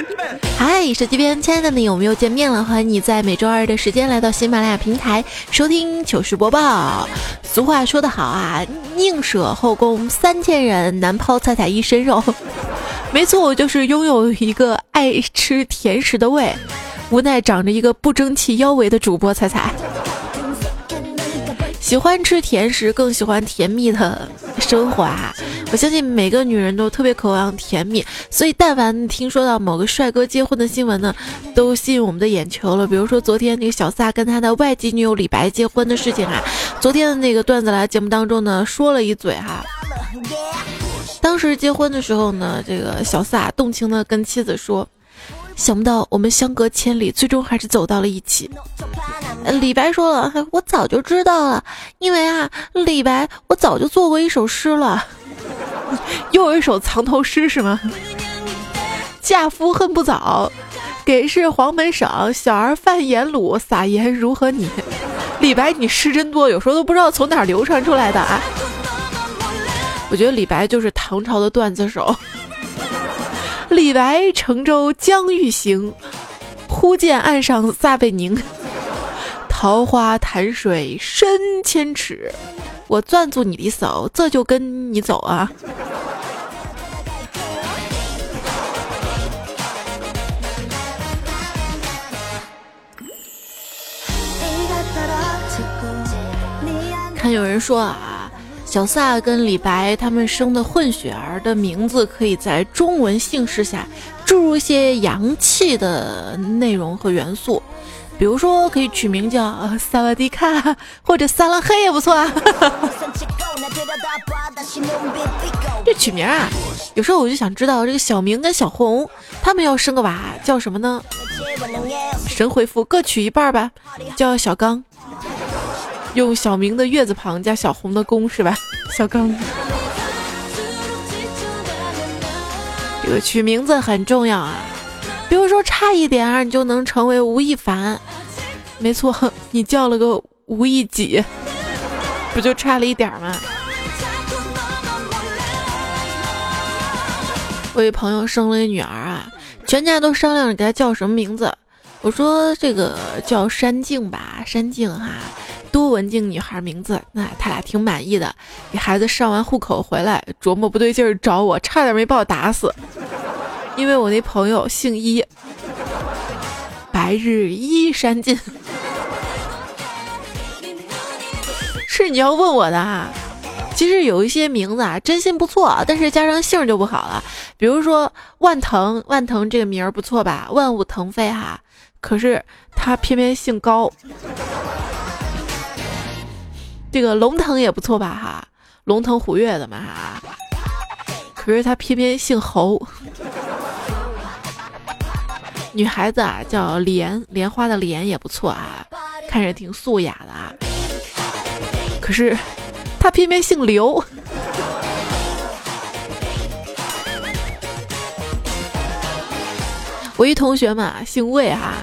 嗨，手机边亲爱的你，我们又见面了。欢迎你在每周二的时间来到喜马拉雅平台收听糗事播报。俗话说得好啊，宁舍后宫三千人，难抛彩彩一身肉。没错，我就是拥有一个爱吃甜食的胃，无奈长着一个不争气腰围的主播彩彩。喜欢吃甜食，更喜欢甜蜜的生活啊！我相信每个女人都特别渴望甜蜜，所以但凡听说到某个帅哥结婚的新闻呢，都吸引我们的眼球了。比如说昨天那个小撒跟他的外籍女友李白结婚的事情啊，昨天的那个段子来节目当中呢说了一嘴哈。当时结婚的时候呢，这个小撒动情的跟妻子说。想不到我们相隔千里，最终还是走到了一起。李白说了：“我早就知道了，因为啊，李白，我早就做过一首诗了，又有一首藏头诗是吗？嫁夫恨不早，给事黄门省，小儿犯颜鲁，撒盐如何你？李白，你诗真多，有时候都不知道从哪流传出来的啊。我觉得李白就是唐朝的段子手。”李白乘舟将欲行，忽见岸上撒贝宁。桃花潭水深千尺，我攥住你的手，这就跟你走啊！看有人说啊。小撒跟李白他们生的混血儿的名字，可以在中文姓氏下注入一些洋气的内容和元素，比如说可以取名叫萨瓦迪卡或者撒拉黑也不错啊。这取名啊，有时候我就想知道这个小明跟小红他们要生个娃叫什么呢？神回复各取一半吧，叫小刚。用小明的月字旁加小红的公是吧？小刚，这个取名字很重要啊。比如说差一点儿，你就能成为吴亦凡。没错，你叫了个吴亦己，不就差了一点吗？我一朋友生了一女儿啊，全家都商量着给她叫什么名字。我说这个叫山静吧，山静哈。多文静女孩名字，那他俩挺满意的。给孩子上完户口回来，琢磨不对劲儿找我，差点没把我打死。因为我那朋友姓伊，白日依山尽。是你要问我的哈。其实有一些名字啊，真心不错，但是加上姓就不好了。比如说万腾，万腾这个名儿不错吧？万物腾飞哈，可是他偏偏姓高。这个龙腾也不错吧哈，龙腾虎跃的嘛哈，可是他偏偏姓侯。女孩子啊叫莲，莲花的莲也不错啊，看着挺素雅的啊。可是他偏偏姓刘。我一同学嘛姓魏哈，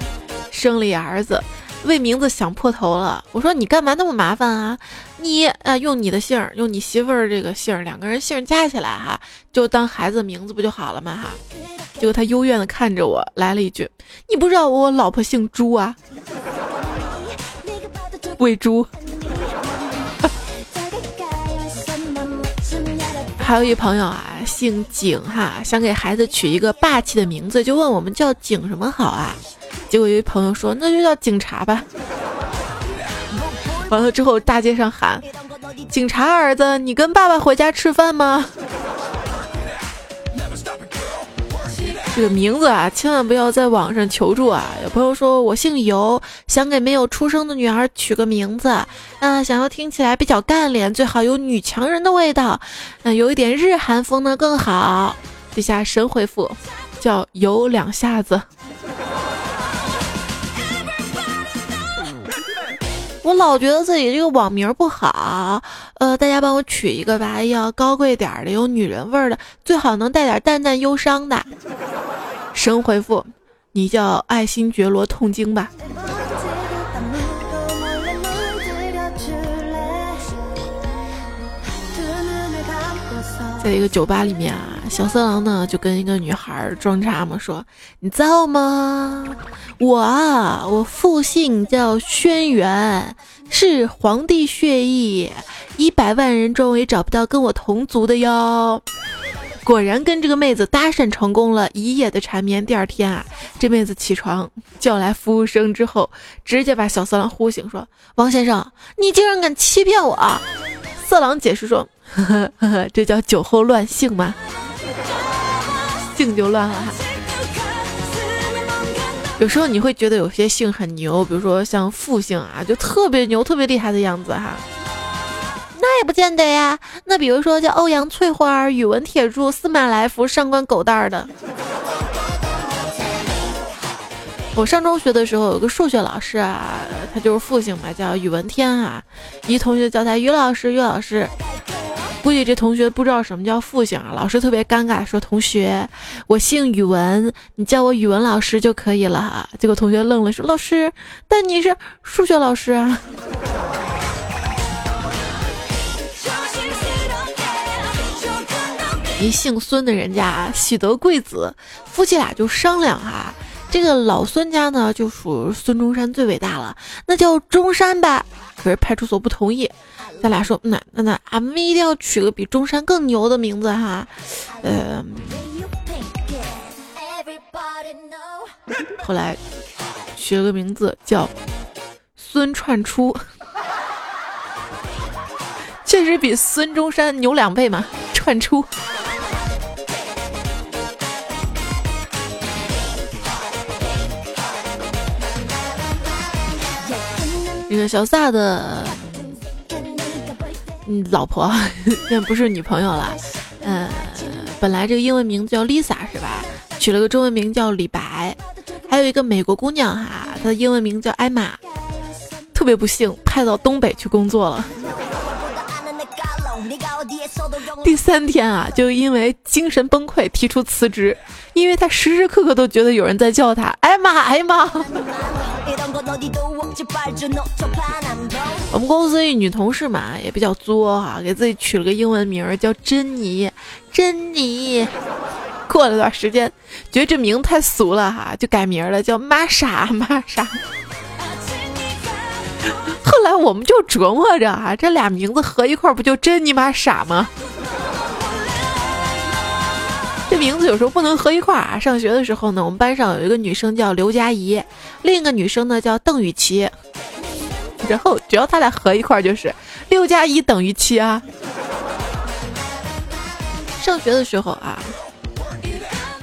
生了一儿子。为名字想破头了，我说你干嘛那么麻烦啊？你啊用你的姓儿，用你媳妇儿这个姓儿，两个人姓加起来哈，就当孩子名字不就好了吗？哈，结果他幽怨的看着我，来了一句：“你不知道我老婆姓朱啊？”喂猪。还有一朋友啊，姓景哈，想给孩子取一个霸气的名字，就问我们叫景什么好啊？结果有一朋友说，那就叫警察吧。完了之后，大街上喊：“警察儿子，你跟爸爸回家吃饭吗？”这个名字啊，千万不要在网上求助啊！有朋友说我姓尤，想给没有出生的女儿取个名字，啊，想要听起来比较干练，最好有女强人的味道，那有一点日韩风呢更好。底下神回复，叫尤两下子。我老觉得自己这个网名不好，呃，大家帮我取一个吧，要高贵点的，有女人味儿的，最好能带点淡淡忧伤的。神回复，你叫爱新觉罗痛经吧。在一个酒吧里面啊，小色狼呢就跟一个女孩装叉嘛，说：“你造吗？我啊，我父姓叫轩辕，是皇帝血裔，一百万人中也找不到跟我同族的哟。”果然跟这个妹子搭讪成功了，一夜的缠绵。第二天啊，这妹子起床叫来服务生之后，直接把小色狼呼醒，说：“王先生，你竟然敢欺骗我！”色狼解释说。呵 呵呵呵，这叫酒后乱性吗？性就乱了哈。有时候你会觉得有些姓很牛，比如说像复姓啊，就特别牛、特别厉害的样子哈。那也不见得呀。那比如说叫欧阳翠花、宇文铁柱、司马来福、上官狗蛋儿的。我上中学的时候有个数学老师啊，他就是复姓嘛，叫宇文天啊。一同学叫他于老师，于老师。估计这同学不知道什么叫复姓啊，老师特别尴尬，说：“同学，我姓语文，你叫我语文老师就可以了哈。”结果同学愣了，说：“老师，但你是数学老师啊。”一姓孙的人家喜得贵子，夫妻俩就商量哈，这个老孙家呢就属孙中山最伟大了，那叫中山吧。可是派出所不同意。咱俩说，那那那，俺们一定要取个比中山更牛的名字哈，呃，后来取了个名字叫孙串出，确实比孙中山牛两倍嘛，串出。这个小撒的。嗯，老婆 现在不是女朋友了。嗯，本来这个英文名字叫 Lisa 是吧？取了个中文名叫李白。还有一个美国姑娘哈，她的英文名叫艾玛。特别不幸，派到东北去工作了。第三天啊，就因为精神崩溃提出辞职，因为他时时刻刻都觉得有人在叫他艾玛艾玛。我们公司一女同事嘛，也比较作哈，给自己取了个英文名叫珍妮。珍妮过了段时间，觉得这名太俗了哈，就改名了，叫玛莎玛莎。后来我们就琢磨着啊，这俩名字合一块儿不就真尼玛傻吗？这名字有时候不能合一块儿啊。上学的时候呢，我们班上有一个女生叫刘佳怡，另一个女生呢叫邓雨琪。然后只要他俩合一块儿就是六加一等于七啊。上学的时候啊，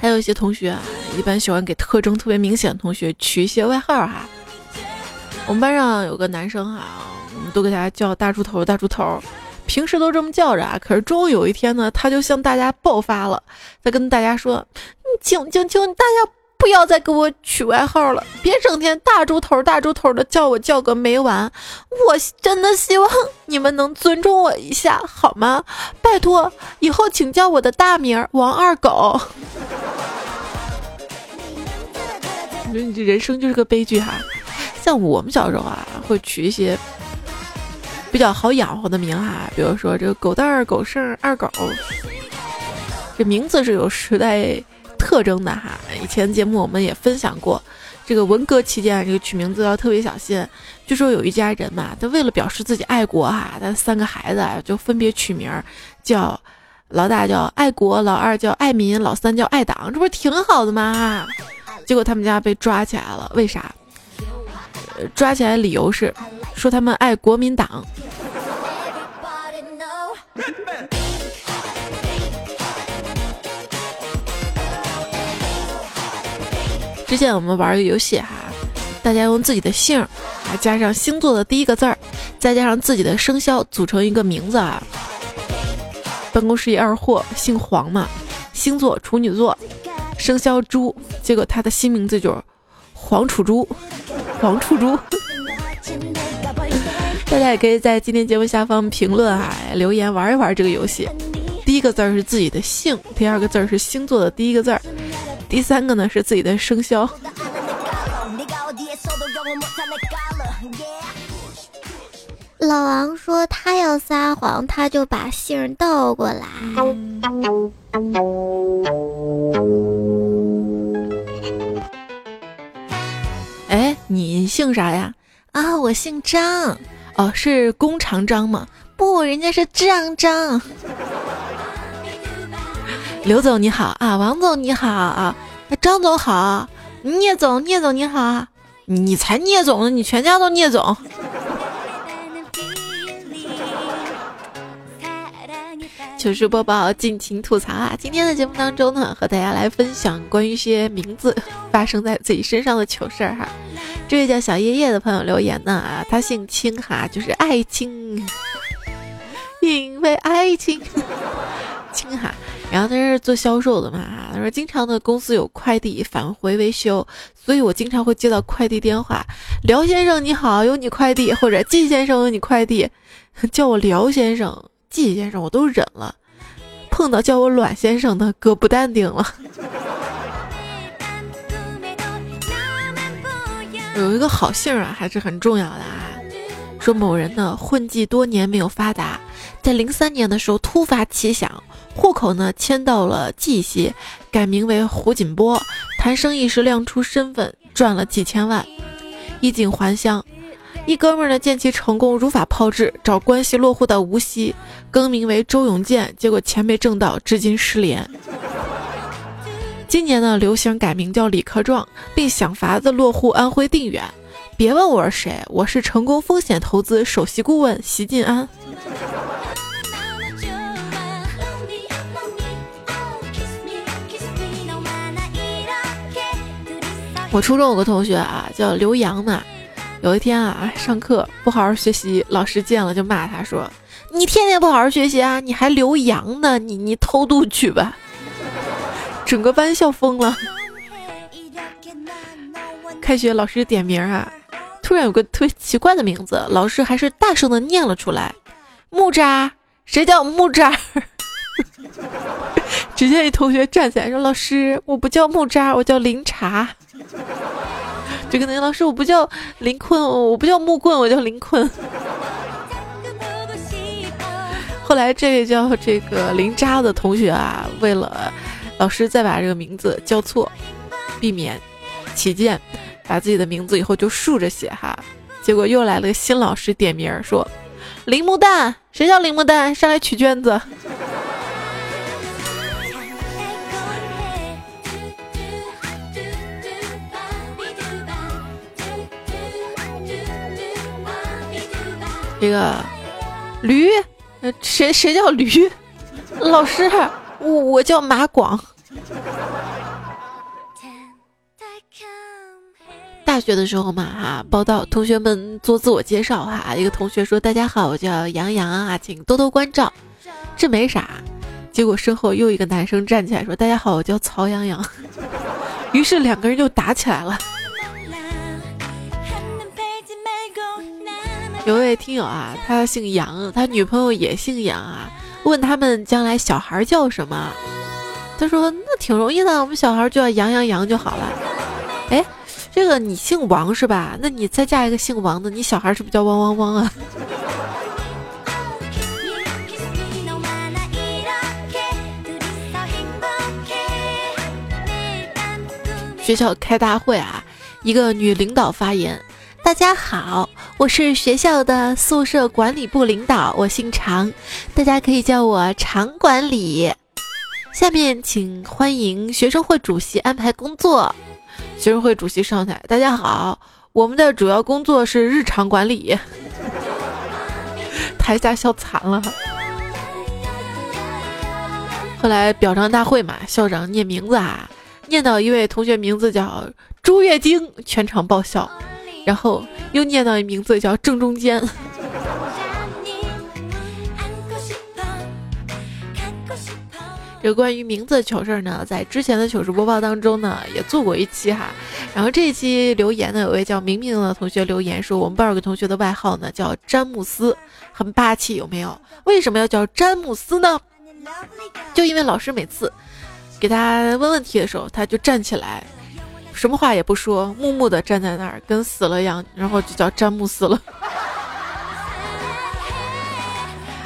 还有一些同学啊，一般喜欢给特征特别明显的同学取一些外号哈。我们班上有个男生哈，我们都给他叫大猪头，大猪头，平时都这么叫着啊。可是终于有一天呢，他就向大家爆发了，他跟大家说：“你请请请大家。”不要再给我取外号了，别整天大猪头大猪头的叫我叫个没完。我真的希望你们能尊重我一下，好吗？拜托，以后请叫我的大名王二狗。你说你这人生就是个悲剧哈。像我们小时候啊，会取一些比较好养活的名哈，比如说这个狗蛋儿、狗剩、二狗，这名字是有时代。特征的哈，以前节目我们也分享过，这个文革期间这个取名字要特别小心。据说有一家人嘛，他为了表示自己爱国哈，他三个孩子啊就分别取名叫老大叫爱国，老二叫爱民，老三叫爱党，这不是挺好的吗？结果他们家被抓起来了，为啥？抓起来理由是说他们爱国民党。之前我们玩一个游戏哈，大家用自己的姓儿啊，加上星座的第一个字儿，再加上自己的生肖，组成一个名字啊。办公室一二货姓黄嘛，星座处女座，生肖猪，结果他的新名字就是黄楚猪，黄楚猪。大家也可以在今天节目下方评论啊，留言玩一玩这个游戏。第一个字儿是自己的姓，第二个字儿是星座的第一个字儿，第三个呢是自己的生肖。老王说他要撒谎，他就把姓倒过来。哎，你姓啥呀？啊，我姓张。哦，是弓长张吗？不，人家是张张。刘总你好啊，王总你好啊，张总好，聂总聂总你好，你才聂总呢，你全家都聂总。糗事播报，尽情吐槽啊！今天的节目当中呢，和大家来分享关于一些名字发生在自己身上的糗事儿哈。这位叫小叶叶的朋友留言呢啊，他姓青哈，就是爱青，因为爱情，青哈。然后他是做销售的嘛，他说经常的公司有快递返回维修，所以我经常会接到快递电话，廖先生你好，有你快递，或者季先生有你快递，叫我廖先生。季先生，我都忍了，碰到叫我阮先生的，哥不淡定了。有一个好姓啊，还是很重要的啊。说某人呢，混迹多年没有发达，在零三年的时候突发奇想，户口呢迁到了绩溪，改名为胡锦波，谈生意时亮出身份，赚了几千万，衣锦还乡。一哥们儿呢，见其成功，如法炮制，找关系落户到无锡，更名为周永健，结果钱没挣到，至今失联。今年呢，流行改名叫李克壮，并想法子落户安徽定远。别问我是谁，我是成功风险投资首席顾问席晋安。我初中有个同学啊，叫刘洋呢。有一天啊，上课不好好学习，老师见了就骂他说：“你天天不好好学习啊，你还留洋呢？你你偷渡去吧！”整个班笑疯了。开学老师点名啊，突然有个特别奇怪的名字，老师还是大声的念了出来：“木渣，谁叫木渣？” 只见一同学站起来说：“老师，我不叫木渣，我叫林茶。”就跟那个老师，我不叫林坤，我不叫木棍，我叫林坤。后来这位叫这个林渣的同学啊，为了老师再把这个名字叫错，避免起见，把自己的名字以后就竖着写哈。结果又来了个新老师点名说：“林木蛋，谁叫林木蛋？上来取卷子。”这个驴，谁谁叫驴？老师，我我叫马广。大学的时候嘛，哈，报道同学们做自我介绍哈。一个同学说：“大家好，我叫杨洋啊，请多多关照。”这没啥，结果身后又一个男生站起来说：“大家好，我叫曹阳洋。”于是两个人就打起来了。有位听友啊，他姓杨，他女朋友也姓杨啊。问他们将来小孩叫什么？他说那挺容易的，我们小孩就叫杨杨杨就好了。哎，这个你姓王是吧？那你再嫁一个姓王的，你小孩是不是叫汪汪汪啊？学校开大会啊，一个女领导发言。大家好，我是学校的宿舍管理部领导，我姓常，大家可以叫我常管理。下面请欢迎学生会主席安排工作。学生会主席上台，大家好，我们的主要工作是日常管理。台下笑惨了。后来表彰大会嘛，校长念名字啊，念到一位同学名字叫朱月晶，全场爆笑。然后又念到一名字叫正中间。这个关于名字的糗事儿呢，在之前的糗事播报当中呢，也做过一期哈。然后这一期留言呢，有位叫明明的同学留言说，我们班有个同学的外号呢叫詹姆斯，很霸气，有没有？为什么要叫詹姆斯呢？就因为老师每次给他问问题的时候，他就站起来，什么话也不说，木木的站在那儿，跟死了一样，然后就叫詹姆斯了。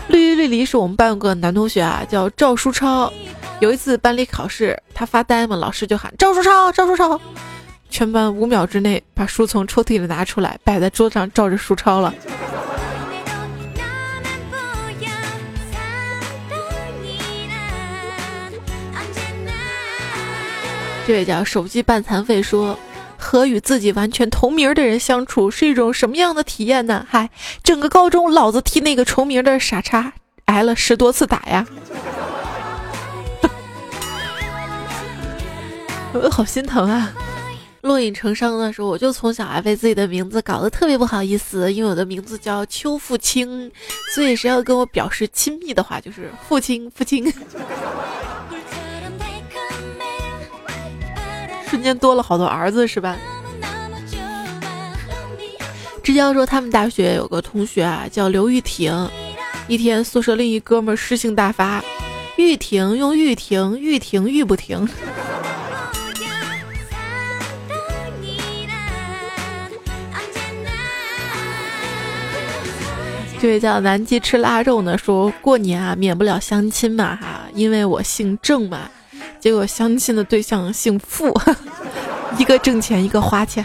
绿衣绿离是我们班有个男同学啊，叫赵书超。有一次班里考试，他发呆嘛，老师就喊赵书超，赵书超。全班五秒之内把书从抽屉里拿出来，摆在桌子上照着书抄了。这位叫手机半残废说。和与自己完全同名的人相处是一种什么样的体验呢？嗨，整个高中老子替那个重名的傻叉挨了十多次打呀！我好心疼啊！落影成伤的时候，我就从小啊被自己的名字搞得特别不好意思，因为我的名字叫邱父清，所以谁要跟我表示亲密的话，就是父亲父亲。间多了好多儿子是吧？之交说他们大学有个同学啊，叫刘玉婷。一天宿舍另一哥们诗性大发，玉婷用玉婷，玉婷玉不停。这位叫南极吃腊肉呢，说过年啊免不了相亲嘛哈，因为我姓郑嘛。结果相亲的对象姓付，一个挣钱，一个花钱。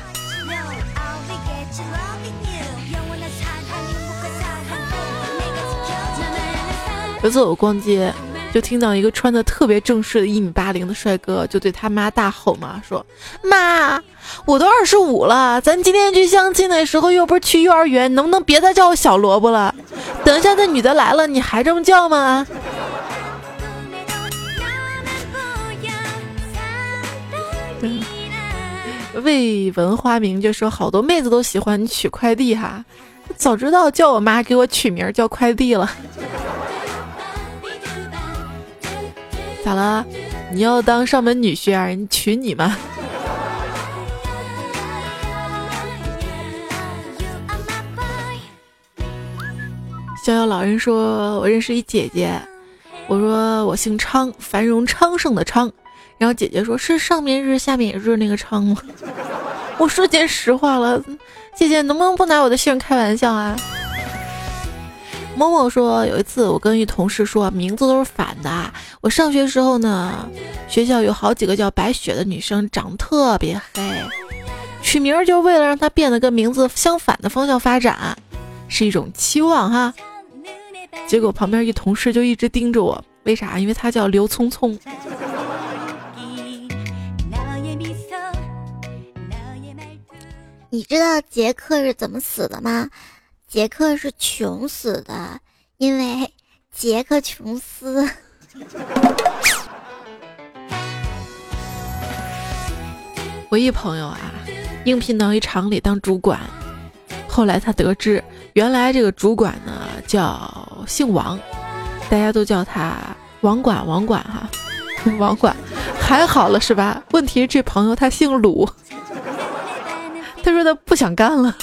有次我逛街，就听到一个穿的特别正式的一米八零的帅哥，就对他妈大吼嘛，说：“妈，我都二十五了，咱今天去相亲的时候又不是去幼儿园，能不能别再叫我小萝卜了？等一下那女的来了，你还这么叫吗？”未闻花名就说好多妹子都喜欢取快递哈，早知道叫我妈给我取名叫快递了。咋了？你要当上门女婿啊？人娶你吗？逍遥老人说：“我认识一姐姐。”我说：“我姓昌，繁荣昌盛的昌。”然后姐姐说：“是上面日下面也日那个昌吗？” 我说件实话了，姐姐能不能不拿我的姓开玩笑啊？某某说有一次我跟一同事说名字都是反的。我上学时候呢，学校有好几个叫白雪的女生，长得特别黑，取名就为了让她变得跟名字相反的方向发展，是一种期望哈。结果旁边一同事就一直盯着我，为啥？因为她叫刘聪聪。你知道杰克是怎么死的吗？杰克是穷死的，因为 杰克琼斯。我一朋友啊，应聘到一厂里当主管，后来他得知，原来这个主管呢叫姓王，大家都叫他王管王管哈，王管还好了是吧？问题是这朋友他姓鲁。他说他不想干了。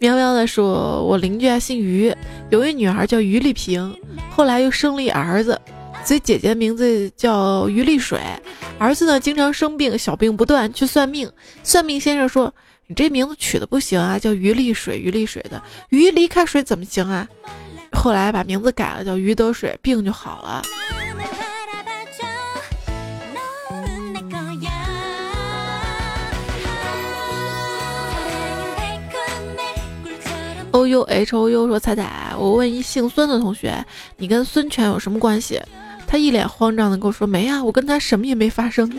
喵喵的说：“我邻居啊姓于，有一女孩叫于丽萍，后来又生了一儿子，所以姐姐名字叫于丽水。儿子呢经常生病，小病不断，去算命。算命先生说你这名字取的不行啊，叫于丽水，于丽水的鱼离开水怎么行啊？后来把名字改了，叫于得水，病就好了。”o u h o u 说：“彩彩，我问一姓孙的同学，你跟孙权有什么关系？”他一脸慌张的跟我说：“没啊，我跟他什么也没发生。”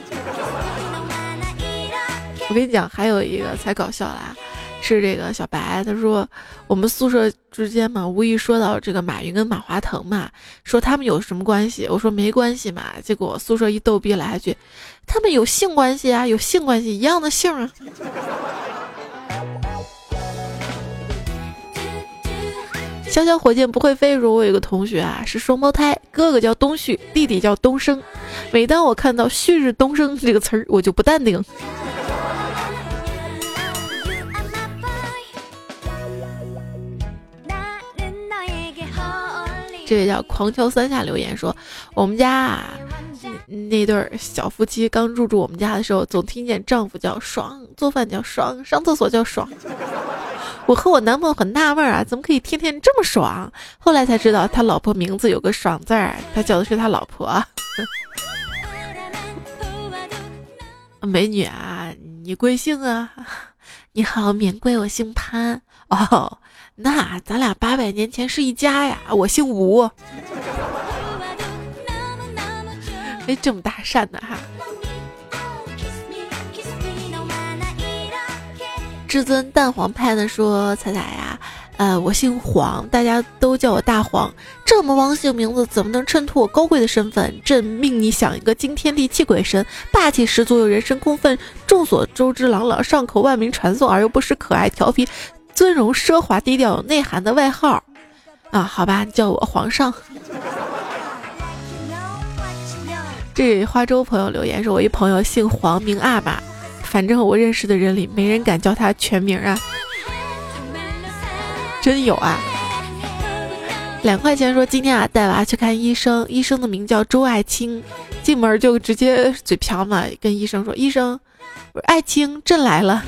我跟你讲，还有一个才搞笑啦，是这个小白，他说我们宿舍之间嘛，无意说到这个马云跟马化腾嘛，说他们有什么关系？我说没关系嘛，结果宿舍一逗逼来一句：“他们有性关系啊，有性关系，一样的姓啊。”小小火箭不会飞。说我有一个同学啊，是双胞胎，哥哥叫东旭，弟弟叫东升。每当我看到“旭日东升”这个词儿，我就不淡定。这位叫狂敲三下留言说，我们家啊。那对小夫妻刚入住我们家的时候，总听见丈夫叫爽，做饭叫爽，上厕所叫爽。我和我男朋友很纳闷啊，怎么可以天天这么爽？后来才知道他老婆名字有个爽字儿，他叫的是他老婆。美女啊，你贵姓啊？你好，免贵，我姓潘。哦，那咱俩八百年前是一家呀，我姓吴。哎，这么大扇的哈！至尊蛋黄派的说：“彩彩呀，呃，我姓黄，大家都叫我大黄。这么汪姓名字，怎么能衬托我高贵的身份？朕命你想一个惊天地泣鬼神、霸气十足又人神共愤、众所周知朗朗上口、万民传颂而又不失可爱调皮、尊荣奢华低调有内涵的外号啊？好吧，叫我皇上。”这花粥朋友留言说：“我一朋友姓黄，名阿玛，反正我认识的人里没人敢叫他全名啊。”真有啊！两块钱说今天啊带娃去看医生，医生的名叫周爱青，进门就直接嘴瓢嘛，跟医生说：“医生，爱卿，朕来了。”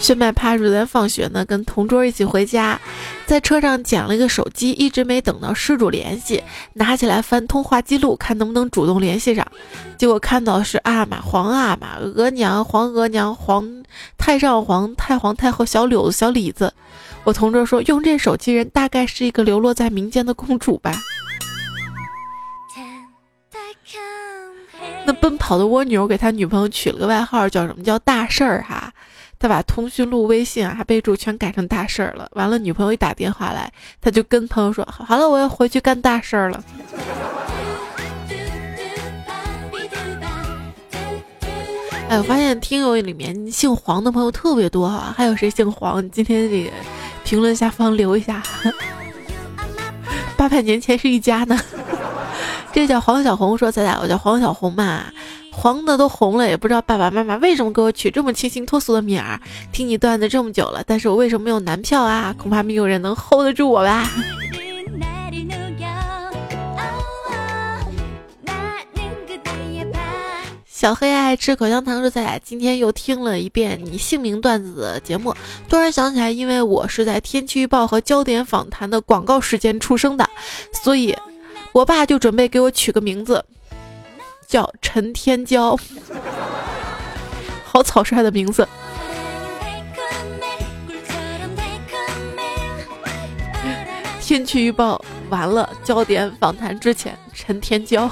炫迈趴昨天放学呢，跟同桌一起回家，在车上捡了一个手机，一直没等到失主联系，拿起来翻通话记录，看能不能主动联系上。结果看到是阿玛、皇阿玛、额娘、皇额娘、皇太上皇、太皇太后、小柳子、小李子。我同桌说，用这手机人大概是一个流落在民间的公主吧。那奔跑的蜗牛给他女朋友取了个外号，叫什么叫大事儿哈。他把通讯录、微信啊，还备注全改成大事儿了。完了，女朋友一打电话来，他就跟朋友说：“好了，我要回去干大事儿了。”哎，我发现听友里面姓黄的朋友特别多哈，还有谁姓黄？今天这个评论下方留一下。八百年前是一家呢。这叫黄小红说：“咱俩，我叫黄小红嘛。”黄的都红了，也不知道爸爸妈妈为什么给我取这么清新脱俗的名儿。听你段子这么久了，但是我为什么没有男票啊？恐怕没有人能 hold 得住我吧。小黑爱吃口香糖说：“咱俩，今天又听了一遍你姓名段子的节目，突然想起来，因为我是在天气预报和焦点访谈的广告时间出生的，所以我爸就准备给我取个名字。”叫陈天娇，好草率的名字。天气预报完了，焦点访谈之前，陈天娇。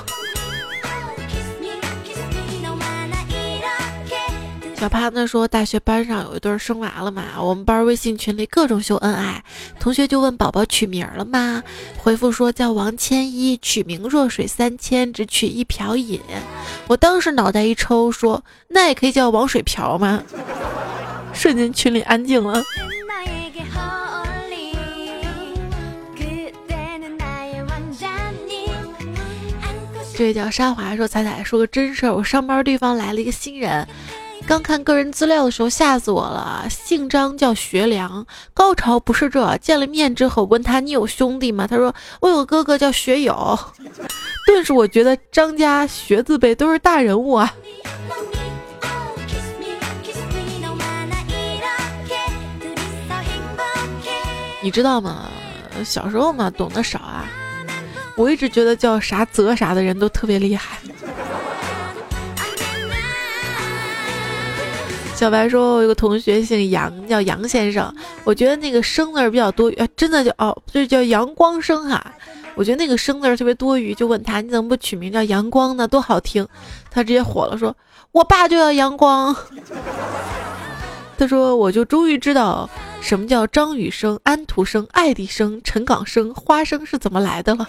小帕子说，大学班上有一对生娃了嘛，我们班微信群里各种秀恩爱，同学就问宝宝取名了吗？回复说叫王千一，取名若水三千，只取一瓢饮。我当时脑袋一抽，说那也可以叫王水瓢吗？瞬间群里安静了。这位叫沙华说：“彩彩说个真事儿，我上班地方来了一个新人。”刚看个人资料的时候吓死我了，姓张叫学良。高潮不是这，见了面之后问他你有兄弟吗？他说我有哥哥叫学友。顿时我觉得张家学字辈都是大人物啊。你知道吗？小时候嘛懂得少啊，我一直觉得叫啥泽啥的人都特别厉害。小白说：“我有个同学姓杨，叫杨先生。我觉得那个生字比较多余，真的叫哦，就叫阳光生哈。我觉得那个生字特别多余，就问他你怎么不取名叫阳光呢？多好听！他直接火了，说我爸就叫阳光。他说我就终于知道什么叫张雨生、安徒生、爱迪生、陈港生、花生是怎么来的了。”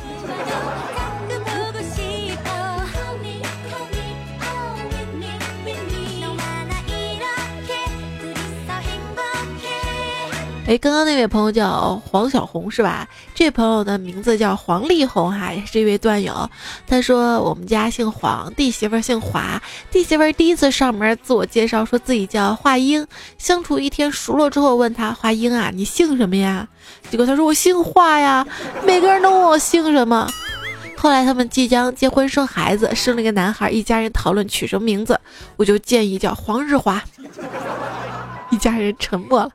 哎，刚刚那位朋友叫黄小红是吧？这位朋友的名字叫黄丽红哈，也是一位段友。他说我们家姓黄，弟媳妇姓华。弟媳妇第一次上门自我介绍，说自己叫华英。相处一天熟了之后，问他华英啊，你姓什么呀？结果他说我姓华呀。每个人都问我姓什么。后来他们即将结婚生孩子，生了一个男孩，一家人讨论取什么名字，我就建议叫黄日华。一家人沉默了。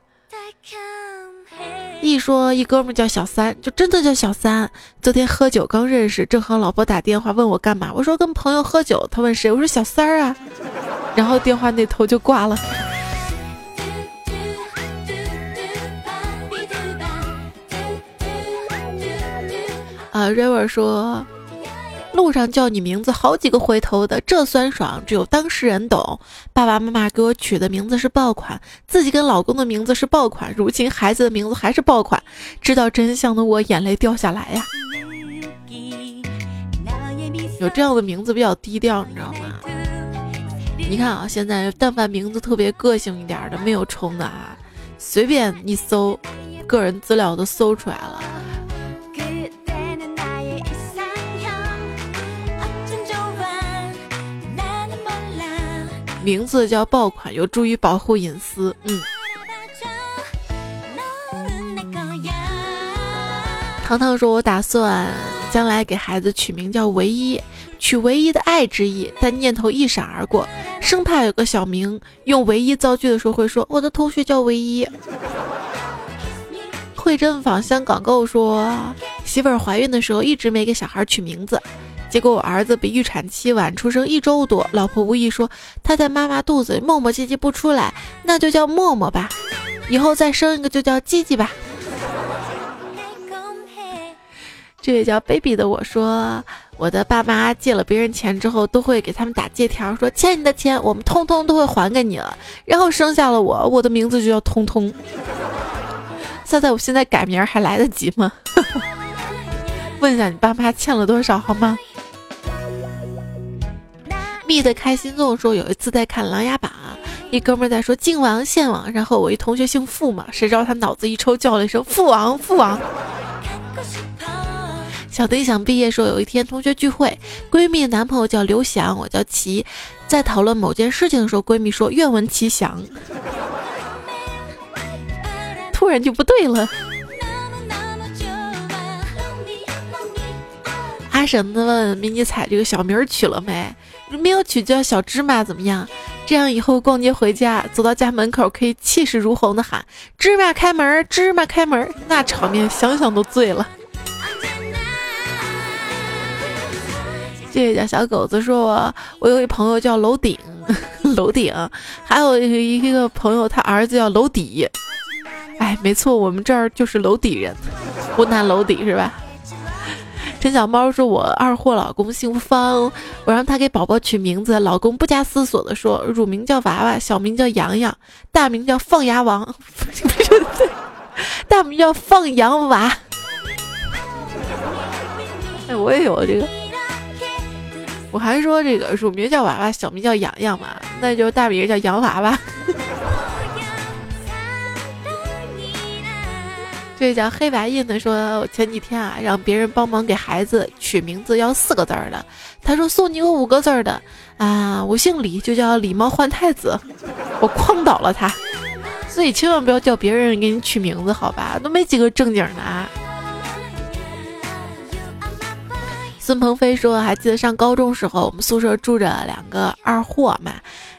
一说一哥们叫小三，就真的叫小三。昨天喝酒刚认识，正好老婆打电话问我干嘛，我说跟朋友喝酒。他问谁，我说小三儿啊。然后电话那头就挂了。啊，River 说。路上叫你名字好几个回头的，这酸爽只有当事人懂。爸爸妈妈给我取的名字是爆款，自己跟老公的名字是爆款，如今孩子的名字还是爆款。知道真相的我眼泪掉下来呀。有这样的名字比较低调，你知道吗？你看啊，现在但凡名字特别个性一点的，没有冲的啊，随便一搜，个人资料都搜出来了。名字叫爆款，有助于保护隐私。嗯。糖糖说：“我打算将来给孩子取名叫唯一，取唯一的爱之意。”但念头一闪而过，生怕有个小明用唯一造句的时候会说：“我的同学叫唯一。”慧珍访香港购说：“媳妇儿怀孕的时候一直没给小孩取名字。”结果我儿子比预产期晚出生一周多，老婆无意说他在妈妈肚子里磨磨唧唧不出来，那就叫默默吧，以后再生一个就叫鸡鸡吧。这位叫 baby 的我说，我的爸妈借了别人钱之后，都会给他们打借条，说欠你的钱我们通通都会还给你了，然后生下了我，我的名字就叫通通。现在我现在改名还来得及吗？问一下你爸妈欠了多少好吗？蜜的开心总说有一次在看《琅琊榜》，一哥们在说靖王献王，然后我一同学姓傅嘛，谁知道他脑子一抽叫了一声父王父王。小丁想毕业说有一天同学聚会，闺蜜男朋友叫刘翔，我叫齐，在讨论某件事情的时候，闺蜜说愿闻其详，突然就不对了。阿婶子问迷你彩这个小名取了没？没有取叫小芝麻怎么样？这样以后逛街回家，走到家门口可以气势如虹的喊“芝麻开门，芝麻开门”，那场面想想都醉了。这位叫小狗子说：“我我有一朋友叫楼顶，楼顶，还有一个朋友他儿子叫楼底。哎，没错，我们这儿就是楼底人，湖南楼底是吧？”陈小猫说：“我二货老公姓方，我让他给宝宝取名字，老公不加思索的说，乳名叫娃娃，小名叫洋洋，大名叫放牙王，大名叫放羊娃。哎，我也有这个，我还说这个乳名叫娃娃，小名叫洋洋嘛，那就大名叫洋娃娃。”这叫黑白印的说，我前几天啊让别人帮忙给孩子取名字要四个字儿的，他说送你个五个字儿的啊，我姓李，就叫李猫换太子，我诓倒了他，所以千万不要叫别人给你取名字，好吧，都没几个正经的。啊。孙鹏飞说，还记得上高中时候，我们宿舍住着两个二货嘛。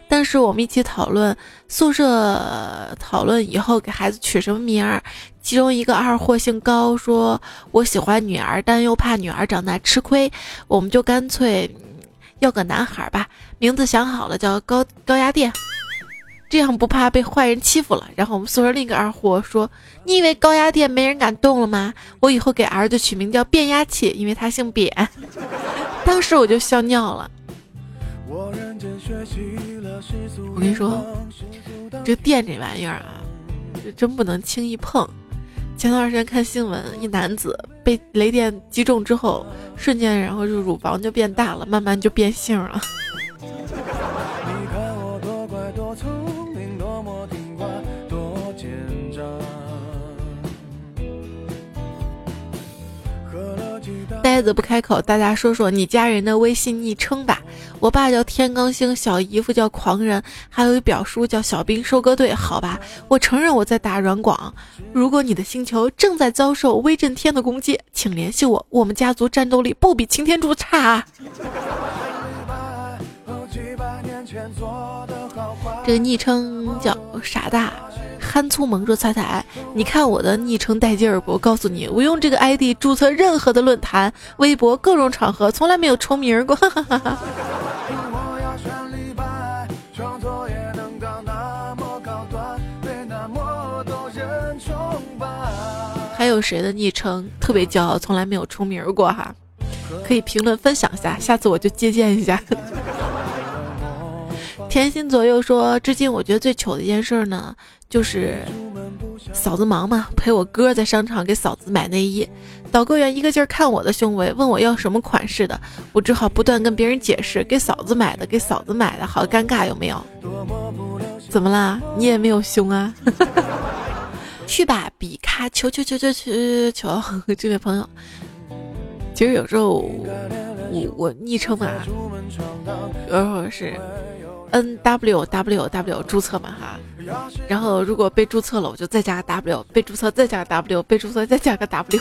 但是我们一起讨论宿舍，讨论以后给孩子取什么名儿。其中一个二货姓高，说我喜欢女儿，但又怕女儿长大吃亏，我们就干脆要个男孩吧。名字想好了，叫高高压电，这样不怕被坏人欺负了。然后我们宿舍另一个二货说：“你以为高压电没人敢动了吗？我以后给儿子取名叫变压器，因为他姓扁。”当时我就笑尿了。我跟你说，这电这玩意儿啊，这真不能轻易碰。前段时间看新闻，一男子被雷电击中之后，瞬间然后就乳房就变大了，慢慢就变性了。呆子不开口，大家说说你家人的微信昵称吧。我爸叫天罡星，小姨夫叫狂人，还有一表叔叫小兵收割队。好吧，我承认我在打软广。如果你的星球正在遭受威震天的攻击，请联系我，我们家族战斗力不比擎天柱差。这个昵称叫傻大。憨粗萌说：“彩彩，你看我的昵称带劲儿不？我告诉你，我用这个 ID 注册任何的论坛、微博、各种场合，从来没有重名过。还有谁的昵称特别骄傲，从来没有重名过？哈，可以评论分享一下，下次我就借鉴一下。”甜心左右说：“至今我觉得最糗的一件事呢，就是嫂子忙嘛，陪我哥在商场给嫂子买内衣，导购员一个劲儿看我的胸围，问我要什么款式的，我只好不断跟别人解释，给嫂子买的，给嫂子买的，好尴尬，有没有？怎么啦？你也没有胸啊？去吧，比卡，求求求求求求求！这位朋友，其实有时候我我昵称啊，有时候是。” N W W W 注册嘛哈，然后如果被注册了，我就再加个 W，被注册再加个 W，被注册再加个 W，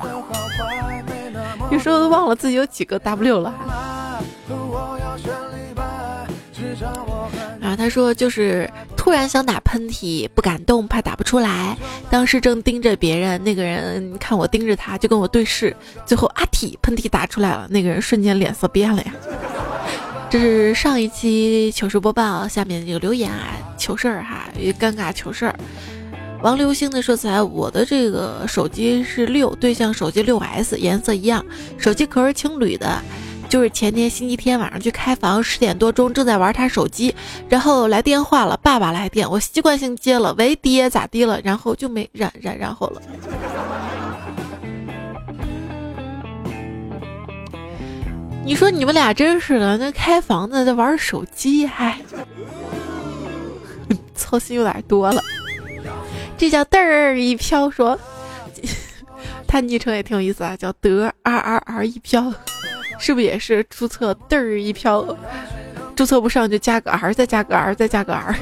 有时候都忘了自己有几个 W 了。然后他说就是突然想打喷嚏，不敢动，怕打不出来。当时正盯着别人，那个人看我盯着他，就跟我对视，最后阿嚏，喷嚏打出来了，那个人瞬间脸色变了呀。这是上一期糗事播报下面这个留言啊，糗事儿哈，一尴尬糗事儿。王流星的说起来，我的这个手机是六，对象手机六 S，颜色一样，手机壳是青铝的。就是前天星期天晚上去开房，十点多钟正在玩他手机，然后来电话了，爸爸来电，我习惯性接了，喂爹咋地了？然后就没然然然后了。你说你们俩真是的，那开房子在玩手机，还 操心有点多了。这叫嘚儿一飘，说他昵称也挺有意思啊，叫得 R R R 一飘，是不是也是注册嘚儿一飘？注册不上就加个 R，再加个 R，再加个 R。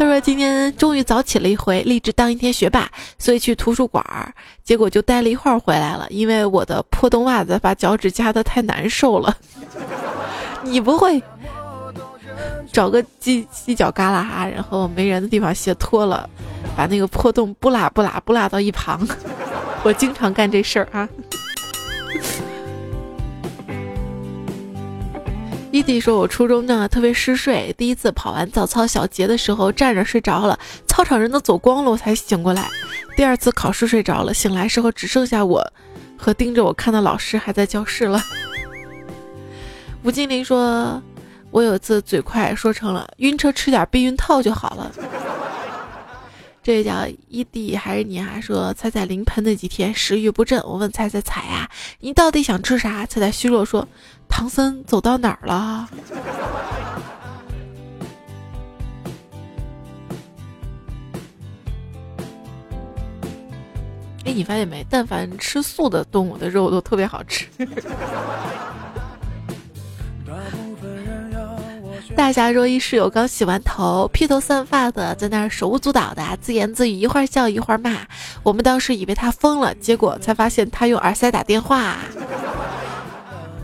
他说今天终于早起了一回，立志当一天学霸，所以去图书馆儿，结果就待了一会儿回来了，因为我的破洞袜子把脚趾夹得太难受了。你不会找个犄犄角旮旯，然后没人的地方鞋脱了，把那个破洞不拉不拉不拉到一旁？我经常干这事儿啊。伊迪说：“我初中呢特别嗜睡，第一次跑完早操小结的时候站着睡着了，操场人都走光了，我才醒过来。第二次考试睡着了，醒来时候只剩下我和盯着我看的老师还在教室了。”吴金玲说：“我有一次嘴快说成了晕车吃点避孕套就好了。”这叫一弟还是你啊说彩彩临盆那几天食欲不振，我问彩彩彩呀，你到底想吃啥？彩彩虚弱说。唐僧走到哪儿了？哎，你发现没？但凡吃素的动物的肉都特别好吃。大侠若：“一室友刚洗完头，披头散发的，在那儿手舞足蹈的，自言自语，一会儿笑一会儿骂。我们当时以为他疯了，结果才发现他用耳塞打电话。”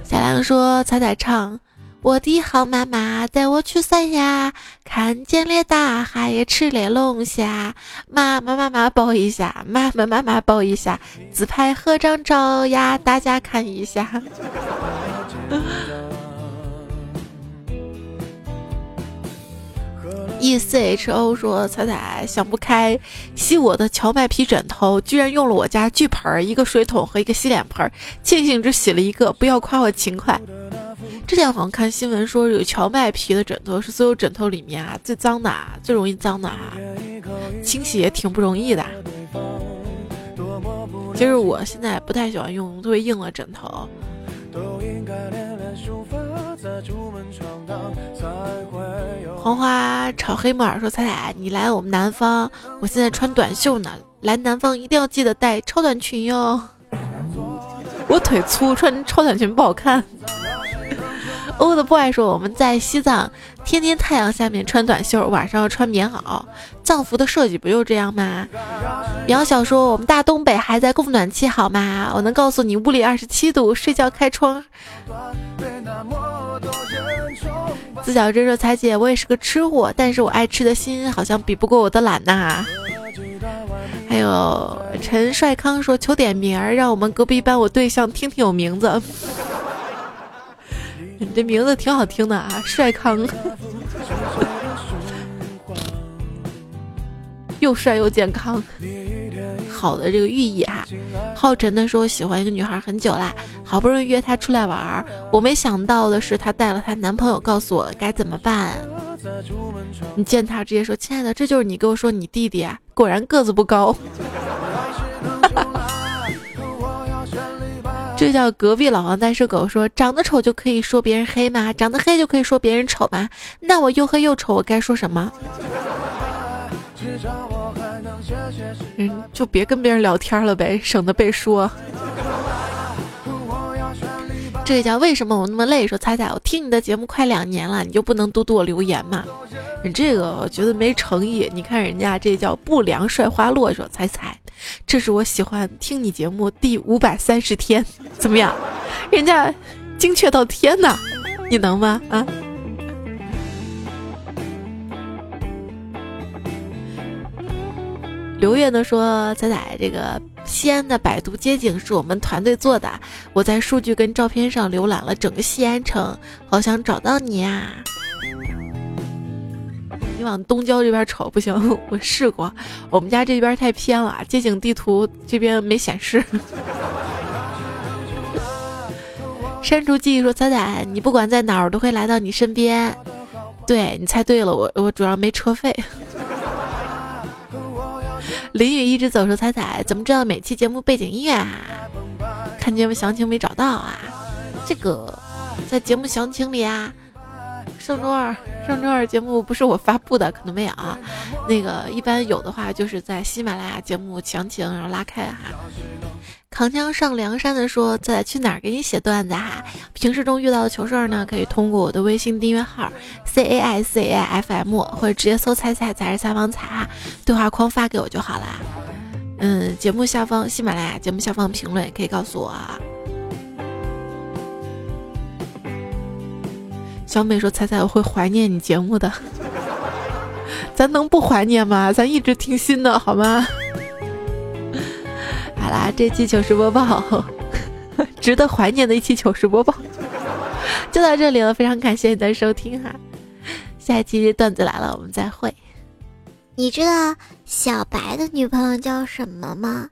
小亮说：“彩彩唱，我的好妈妈带我去三亚，看见了大海，也吃了龙虾。妈妈妈妈抱一下，妈妈妈妈抱一下，自拍合张照呀，大家看一下。” E C H O 说：“彩彩想不开，吸我的荞麦皮枕头，居然用了我家巨盆，一个水桶和一个洗脸盆，庆幸只洗了一个，不要夸我勤快。之前好像看新闻说，有荞麦皮的枕头是所有枕头里面啊最脏的啊，最容易脏的啊，清洗也挺不容易的。其实我现在不太喜欢用特别硬的枕头。”黄花炒黑木耳说：“彩彩，你来我们南方，我现在穿短袖呢。来南方一定要记得带超短裙哟。”我腿粗，穿超短裙不好看。欧的 boy 说我们在西藏，天天太阳下面穿短袖，晚上要穿棉袄。藏服的设计不就这样吗？苗小说我们大东北还在供暖气好吗？我能告诉你，屋里二十七度，睡觉开窗。自小真说彩姐，我也是个吃货，但是我爱吃的心好像比不过我的懒呐。还有陈帅康说求点名儿，让我们隔壁班我对象听听有名字。你 这名字挺好听的啊，帅康，又帅又健康，好的这个寓意哈。浩辰呢说喜欢一个女孩很久啦，好不容易约她出来玩儿，我没想到的是她带了她男朋友，告诉我该怎么办。你见她直接说亲爱的，这就是你给我说你弟弟啊，果然个子不高。这叫隔壁老王单身狗说：“长得丑就可以说别人黑吗？长得黑就可以说别人丑吗？那我又黑又丑，我该说什么？嗯，就别跟别人聊天了呗，省得被说。”这叫为什么我那么累？说彩彩，我听你的节目快两年了，你就不能多多留言吗？你这个我觉得没诚意。你看人家这叫不良帅花落，说彩彩。这是我喜欢听你节目第五百三十天，怎么样？人家精确到天呐，你能吗？啊？刘月呢说：“仔仔，这个西安的百度街景是我们团队做的，我在数据跟照片上浏览了整个西安城，好想找到你呀。”你往东郊这边瞅不行，我试过，我们家这边太偏了，街景地图这边没显示。删除记忆说：“仔仔，你不管在哪儿，我都会来到你身边。”对你猜对了，我我主要没车费。淋雨一直走说：“彩彩，怎么知道每期节目背景音乐啊？看节目详情没找到啊？这个在节目详情里啊。”上周二，上周二节目不是我发布的，可能没有啊。那个一般有的话，就是在喜马拉雅节目详情，然后拉开哈。扛枪上梁山的说：“在去哪儿给你写段子哈？平时中遇到的糗事儿呢，可以通过我的微信订阅号 c a i c a f m，或者直接搜‘猜猜才是采访彩’哈，对话框发给我就好了。嗯，节目下方喜马拉雅节目下方评论也可以告诉我啊。”小美说：“彩彩，我会怀念你节目的，咱能不怀念吗？咱一直听新的，好吗？” 好啦，这期糗事播报，值得怀念的一期糗事播报，就到这里了。非常感谢你的收听哈，下一期段子来了，我们再会。你知道小白的女朋友叫什么吗？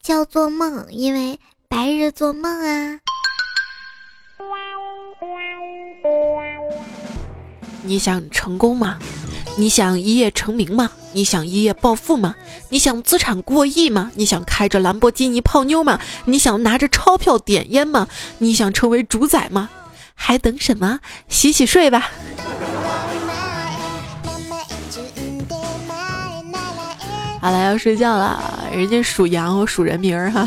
叫做梦，因为白日做梦啊。你想成功吗？你想一夜成名吗？你想一夜暴富吗？你想资产过亿吗？你想开着兰博基尼泡妞吗？你想拿着钞票点烟吗？你想成为主宰吗？还等什么？洗洗睡吧。好了，要睡觉了。人家属羊，我属人名儿哈。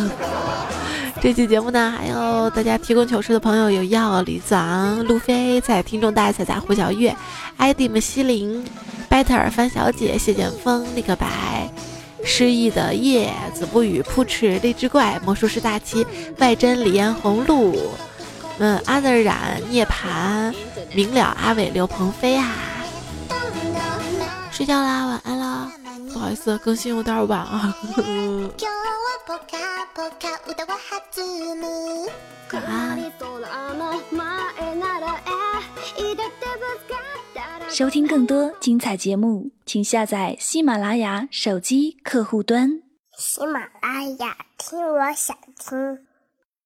这期节目呢，还有大家提供糗事的朋友有耀、李子昂、路飞，在听众大彩彩、胡小月、艾迪姆、西林、拜特尔、范小姐、谢剑锋、立刻白、失忆的叶子不语、扑哧、荔枝怪、魔术师大七、外珍、李彦红、露，嗯，阿德染、涅槃、明了、阿伟、刘鹏飞啊，睡觉啦，晚安啦。不好意思，更新有点晚啊。收听更多精彩节目，请下载喜马拉雅手机客户端。喜马拉雅，听我想听。